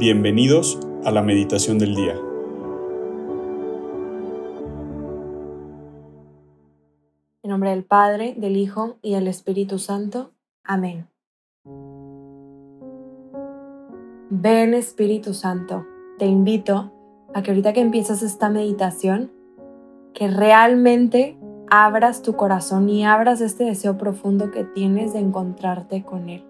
Bienvenidos a la meditación del día. En nombre del Padre, del Hijo y del Espíritu Santo. Amén. Ven Espíritu Santo, te invito a que ahorita que empiezas esta meditación, que realmente abras tu corazón y abras este deseo profundo que tienes de encontrarte con Él.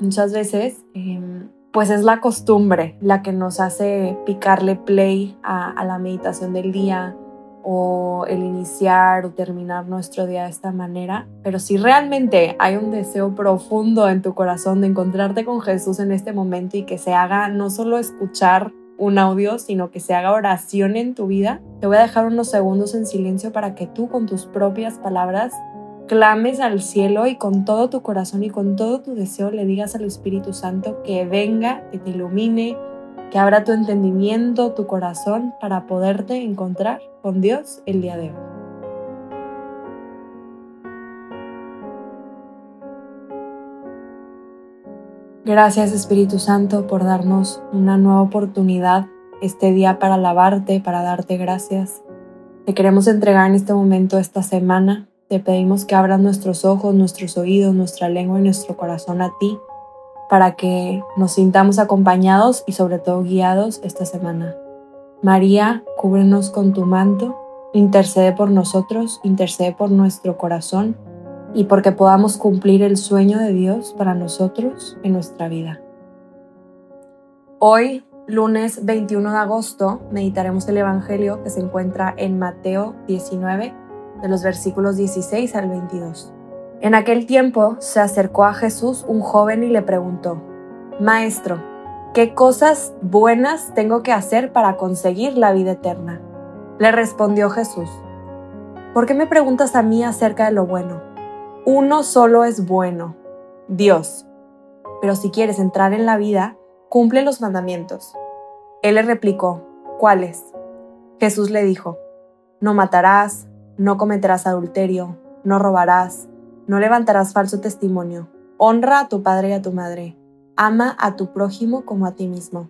Muchas veces em, pues es la costumbre la que nos hace picarle play a, la meditación del día o el iniciar o terminar nuestro día de esta manera. Pero si realmente hay un deseo profundo en tu corazón de encontrarte con Jesús en este momento y que se haga no solo escuchar un audio, sino que se haga oración en tu vida, te voy a dejar unos segundos en silencio para que tú con tus propias palabras clames al cielo y con todo tu corazón y con todo tu deseo le digas al Espíritu Santo que venga, que te ilumine, que abra tu entendimiento, tu corazón para poderte encontrar con Dios el día de hoy. Gracias Espíritu Santo por darnos una nueva oportunidad este día para alabarte, para darte gracias. Te queremos entregar en este momento esta semana te pedimos que abras nuestros ojos, nuestros oídos, nuestra lengua y nuestro corazón a ti para que nos sintamos acompañados y sobre todo guiados esta semana. María, cúbrenos con tu manto, intercede por nosotros, intercede por nuestro corazón y porque podamos cumplir el sueño de Dios para nosotros en nuestra vida. Hoy, lunes 21 de agosto, meditaremos el Evangelio que se encuentra en Mateo 19, de los versículos 16 al 22. En aquel tiempo se acercó a Jesús un joven y le preguntó, Maestro, ¿qué cosas buenas tengo que hacer para conseguir la vida eterna? Le respondió Jesús, ¿por qué me preguntas a mí acerca de lo bueno? Uno solo es bueno, Dios. Pero si quieres entrar en la vida, cumple los mandamientos. Él le replicó, ¿cuáles? Jesús le dijo, no matarás, no cometerás adulterio, no robarás, no levantarás falso testimonio, honra a tu padre y a tu madre, ama a tu prójimo como a ti mismo.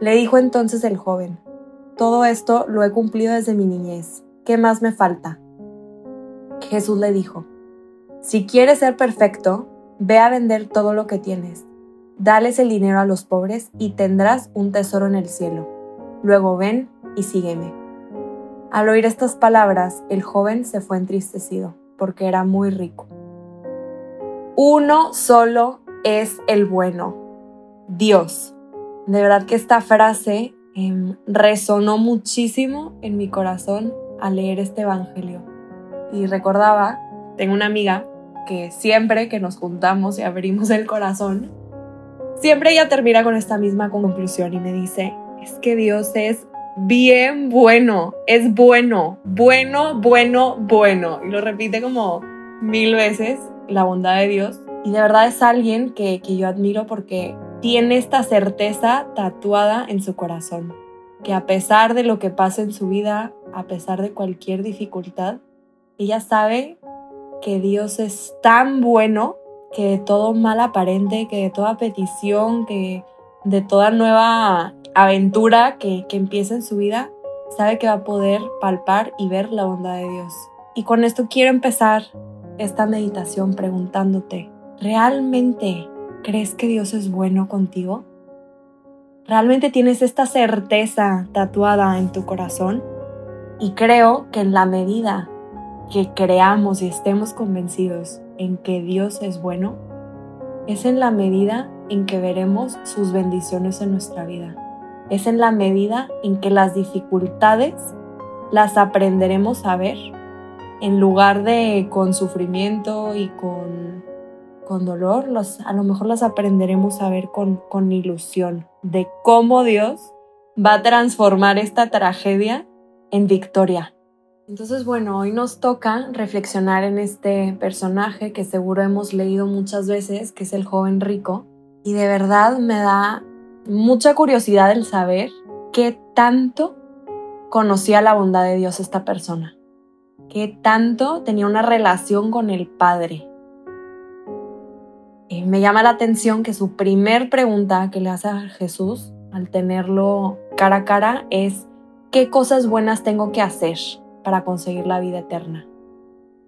Le dijo entonces el joven, todo esto lo he cumplido desde mi niñez, ¿qué más me falta? Jesús le dijo, si quieres ser perfecto, ve a vender todo lo que tienes, dales el dinero a los pobres y tendrás un tesoro en el cielo. Luego ven y sígueme. Al oír estas palabras, el joven se fue entristecido, porque era muy rico. Uno solo es el bueno, Dios. De verdad que esta frase em, resonó muchísimo en mi corazón al leer este Evangelio. Y recordaba, tengo una amiga que siempre que nos juntamos y abrimos el corazón, siempre ella termina con esta misma conclusión y me dice, es que Dios es bien bueno, es bueno, bueno, bueno, bueno. Y lo repite como mil veces, la bondad de Dios. Y de verdad es alguien que, que yo admiro porque tiene esta certeza tatuada en su corazón, que a pesar de lo que pasa en su vida, a pesar de cualquier dificultad, ella sabe que Dios es tan bueno que de todo mal aparente, que de toda petición, que de toda nueva aventura que, que empieza en su vida, sabe que va a poder palpar y ver la bondad de Dios. Y con esto quiero empezar esta meditación preguntándote, ¿realmente crees que Dios es bueno contigo? ¿Realmente tienes esta certeza tatuada en tu corazón? Y creo que en la medida que creamos y estemos convencidos en que Dios es bueno, es en la medida en que veremos sus bendiciones en nuestra vida es en la medida en que las dificultades las aprenderemos a ver, en lugar de con sufrimiento y con, con dolor, a lo mejor las aprenderemos a ver con, con ilusión de cómo Dios va a transformar esta tragedia en victoria. Entonces, bueno, hoy nos toca reflexionar en este personaje que seguro hemos leído muchas veces, que es el joven rico, y de verdad me da mucha curiosidad el saber qué tanto conocía la bondad de Dios esta persona, qué tanto tenía una relación con el Padre. eh, me llama la atención que su primer pregunta que le hace a Jesús al tenerlo cara a cara es, ¿qué cosas buenas tengo que hacer para conseguir la vida eterna?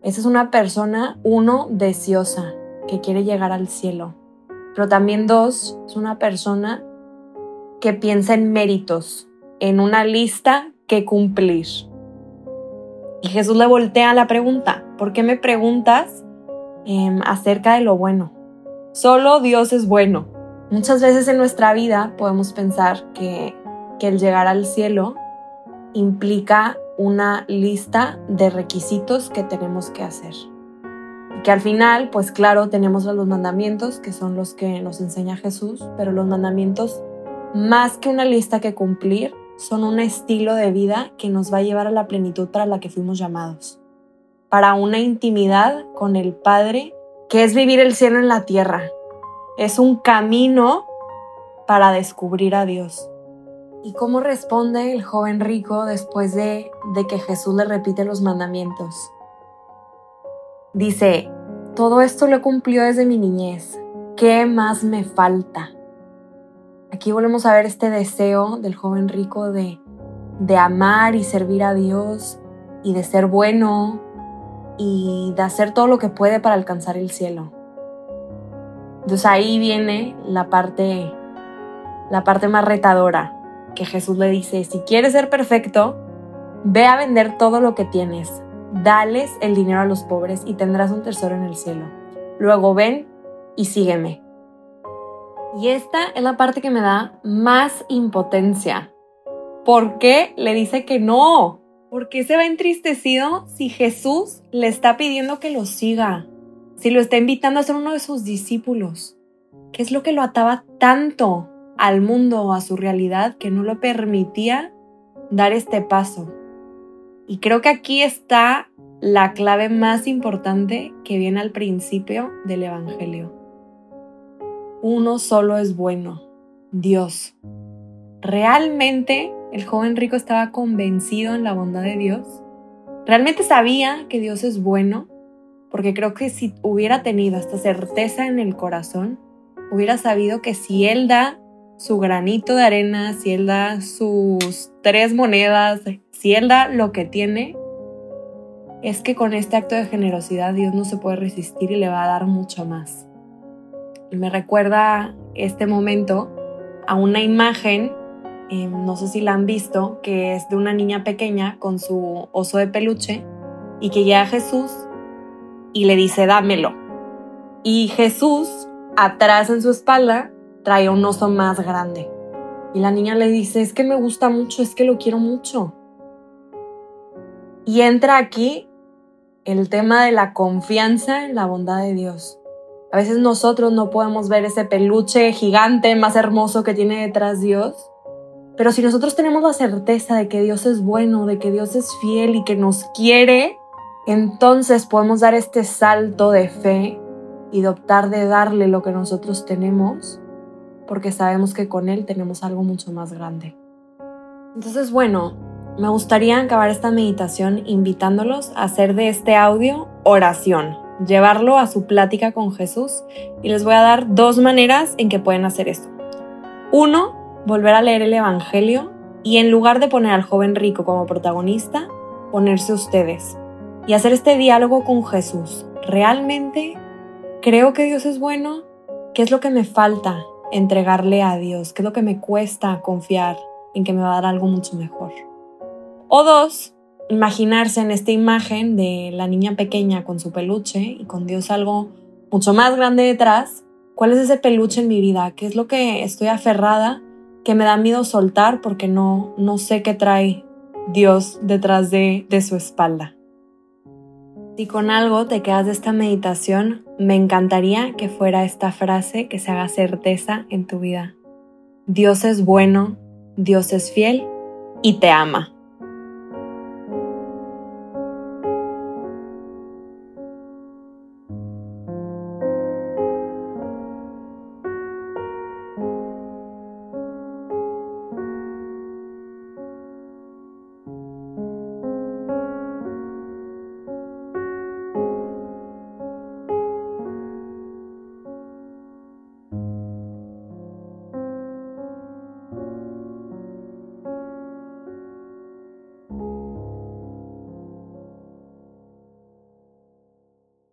Esa es una persona, uno, deseosa, que quiere llegar al cielo. Pero también dos, es una persona que piensa en méritos, en una lista que cumplir. Y Jesús le voltea la pregunta, ¿por qué me preguntas em, acerca de lo bueno? Solo Dios es bueno. Muchas veces en nuestra vida podemos pensar que, que el llegar al cielo implica una lista de requisitos que tenemos que hacer. Y que al final, pues claro, tenemos los mandamientos, que son los que nos enseña Jesús, pero los mandamientos, más que una lista que cumplir, son un estilo de vida que nos va a llevar a la plenitud para la que fuimos llamados. Para una intimidad con el Padre, que es vivir el cielo en la tierra. Es un camino para descubrir a Dios. ¿Y cómo responde el joven rico después de, de que Jesús le repite los mandamientos? Dice, todo esto lo cumplió desde mi niñez. ¿Qué más me falta? Aquí volvemos a ver este deseo del joven rico de, de amar y servir a Dios y de ser bueno y de hacer todo lo que puede para alcanzar el cielo. Entonces ahí viene la parte, la parte más retadora que Jesús le dice, si quieres ser perfecto, ve a vender todo lo que tienes, dales el dinero a los pobres y tendrás un tesoro en el cielo. Luego ven y sígueme. Y esta es la parte que me da más impotencia. ¿Por qué le dice que no? ¿Por qué se va entristecido si Jesús le está pidiendo que lo siga? Si lo está invitando a ser uno de sus discípulos. ¿Qué es lo que lo ataba tanto al mundo o a su realidad que no lo permitía dar este paso. Y creo que aquí está la clave más importante que viene al principio del Evangelio. Uno solo es bueno, Dios. ¿Realmente el joven rico estaba convencido en la bondad de Dios? ¿Realmente sabía que Dios es bueno? Porque creo que si hubiera tenido esta certeza en el corazón, hubiera sabido que si Él da su granito de arena, si él da sus tres monedas, si él da lo que tiene, es que con este acto de generosidad Dios no se puede resistir y le va a dar mucho más. Me recuerda este momento a una imagen, em, no sé si la han visto, que es de una niña pequeña con su oso de peluche y que llega a Jesús y le dice, dámelo. Y Jesús, atrás en su espalda, trae un oso más grande. Y la niña le dice, es que me gusta mucho, es que lo quiero mucho. Y entra aquí el tema de la confianza en la bondad de Dios. A veces nosotros no podemos ver ese peluche gigante más hermoso que tiene detrás Dios, pero si nosotros tenemos la certeza de que Dios es bueno, de que Dios es fiel y que nos quiere, entonces podemos dar este salto de fe y de optar de darle lo que nosotros tenemos porque sabemos que con Él tenemos algo mucho más grande. Entonces, bueno, me gustaría acabar esta meditación invitándolos a hacer de este audio oración, llevarlo a su plática con Jesús y les voy a dar dos maneras en que pueden hacer esto. Uno, volver a leer el Evangelio y en lugar de poner al joven rico como protagonista, ponerse ustedes y hacer este diálogo con Jesús. ¿Realmente creo que Dios es bueno? ¿Qué es lo que me falta? entregarle a Dios, qué es lo que me cuesta confiar en que me va a dar algo mucho mejor. O dos, imaginarse en esta imagen de la niña pequeña con su peluche y con Dios algo mucho más grande detrás. ¿Cuál es ese peluche en mi vida? ¿Qué es lo que estoy aferrada que me da miedo soltar porque no, no sé qué trae Dios detrás de, de su espalda? Si con algo te quedas de esta meditación, me encantaría que fuera esta frase que se haga certeza en tu vida. Dios es bueno, Dios es fiel y te ama.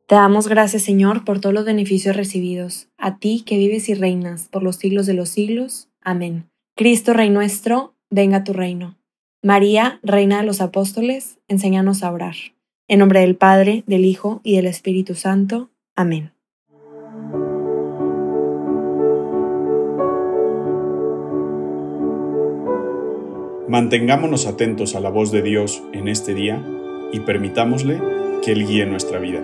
Te damos gracias, Señor, por todos los beneficios recibidos, a ti que vives y reinas por los siglos de los siglos. Amén. Cristo, Rey nuestro, venga a tu reino. María, Reina de los Apóstoles, enséñanos a orar. En nombre del Padre, del Hijo y del Espíritu Santo. Amén. Mantengámonos atentos a la voz de Dios en este día y permitámosle que Él guíe nuestra vida.